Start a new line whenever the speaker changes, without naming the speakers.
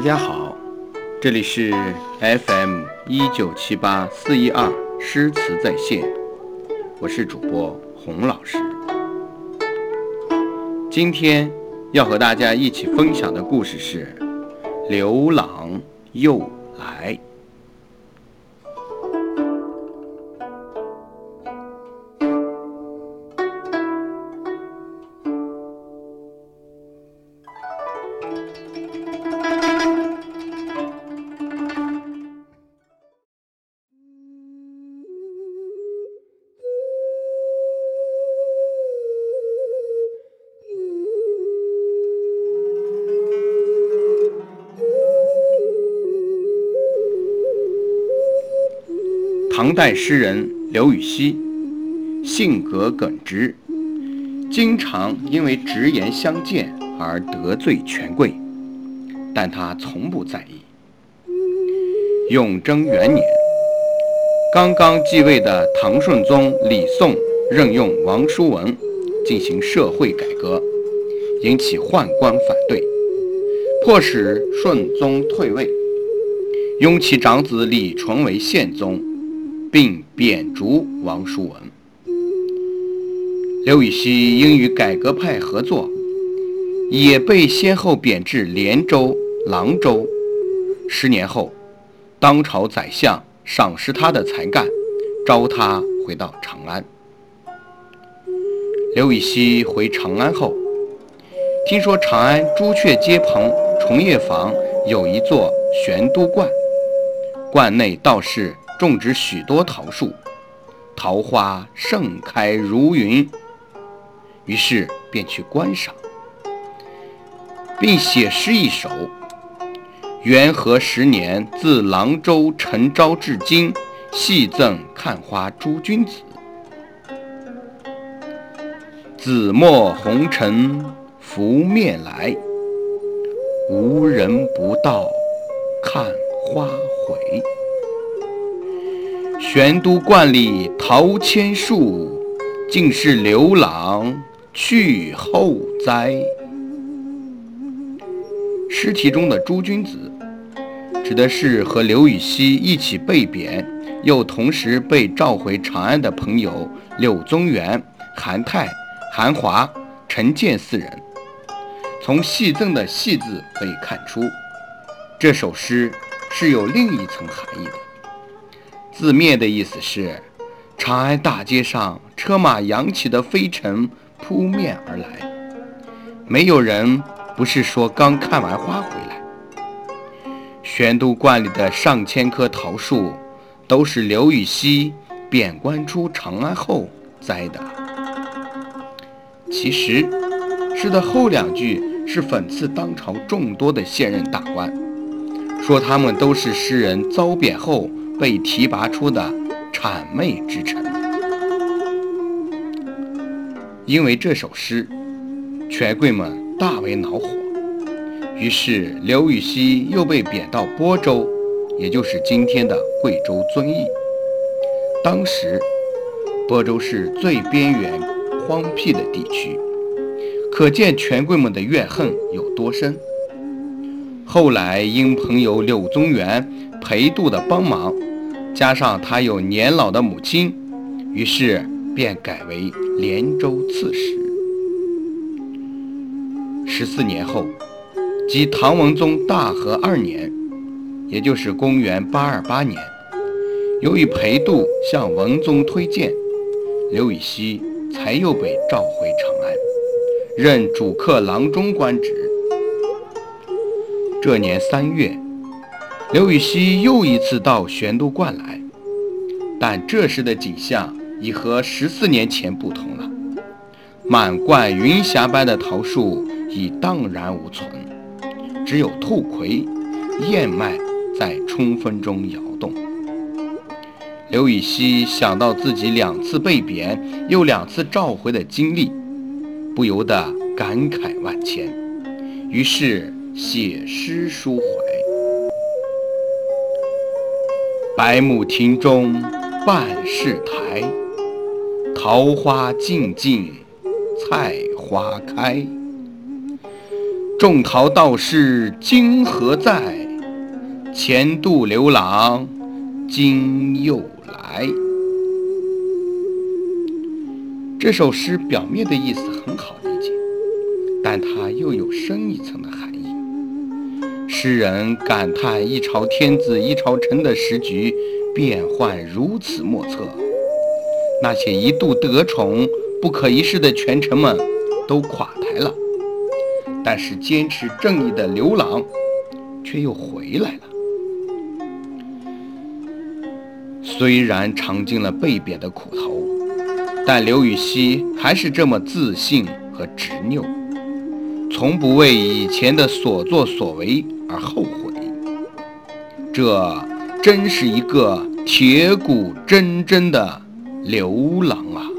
大家好，这里是 FM 一九七八四一二诗词在线，我是主播洪老师。今天要和大家一起分享的故事是《刘郎又来》。唐代诗人刘禹锡，性格耿直，经常因为直言相见而得罪权贵，但他从不在意。永贞元年，刚刚继位的唐顺宗李诵任用王叔文进行社会改革，引起宦官反对，迫使顺宗退位，拥其长子李纯为宪宗。并贬逐王叔文。刘禹锡因与改革派合作，也被先后贬至连州、郎州。十年后，当朝宰相赏识他的才干，召他回到长安。刘禹锡回长安后，听说长安朱雀街旁崇业坊有一座玄都观，观内道士。种植许多桃树，桃花盛开如云。于是便去观赏，并写诗一首：“元和十年，自郎州陈昭至今，戏赠看花诸君子。紫陌红尘拂面来，无人不道看花回。”玄都观里桃千树，尽是刘郎去后栽。诗题中的诸君子，指的是和刘禹锡一起被贬，又同时被召回长安的朋友柳宗元、韩泰、韩华、陈建四人。从戏赠的“戏”字可以看出，这首诗是有另一层含义的。字面的意思是，长安大街上车马扬起的飞尘扑面而来，没有人不是说刚看完花回来。玄都观里的上千棵桃树，都是刘禹锡贬官出长安后栽的。其实，诗的后两句是讽刺当朝众多的现任大官，说他们都是诗人遭贬后。被提拔出的谄媚之臣，因为这首诗，权贵们大为恼火，于是刘禹锡又被贬到播州，也就是今天的贵州遵义。当时，播州是最边缘、荒僻的地区，可见权贵们的怨恨有多深。后来因朋友柳宗元裴度的帮忙。加上他有年老的母亲，于是便改为连州刺史。十四年后，即唐文宗大和二年，也就是公元八二八年，由于裴度向文宗推荐，刘禹锡才又被召回长安，任主客郎中官职。这年三月。刘禹锡又一次到玄都观来，但这时的景象已和十四年前不同了。满冠云霞般的桃树已荡然无存，只有兔葵、燕麦在春风中摇动。刘禹锡想到自己两次被贬又两次召回的经历，不由得感慨万千，于是写诗抒怀。百亩庭中半是苔，桃花尽尽菜花开。种桃道士今何在？前度刘郎今又来。这首诗表面的意思很好理解，但它又有深一层的含义。诗人感叹一朝天子一朝臣的时局变幻如此莫测，那些一度得宠不可一世的权臣们都垮台了。但是坚持正义的刘郎却又回来了。虽然尝尽了被贬的苦头，但刘禹锡还是这么自信和执拗，从不为以前的所作所为而后悔。这真是一个铁骨铮铮的流浪啊。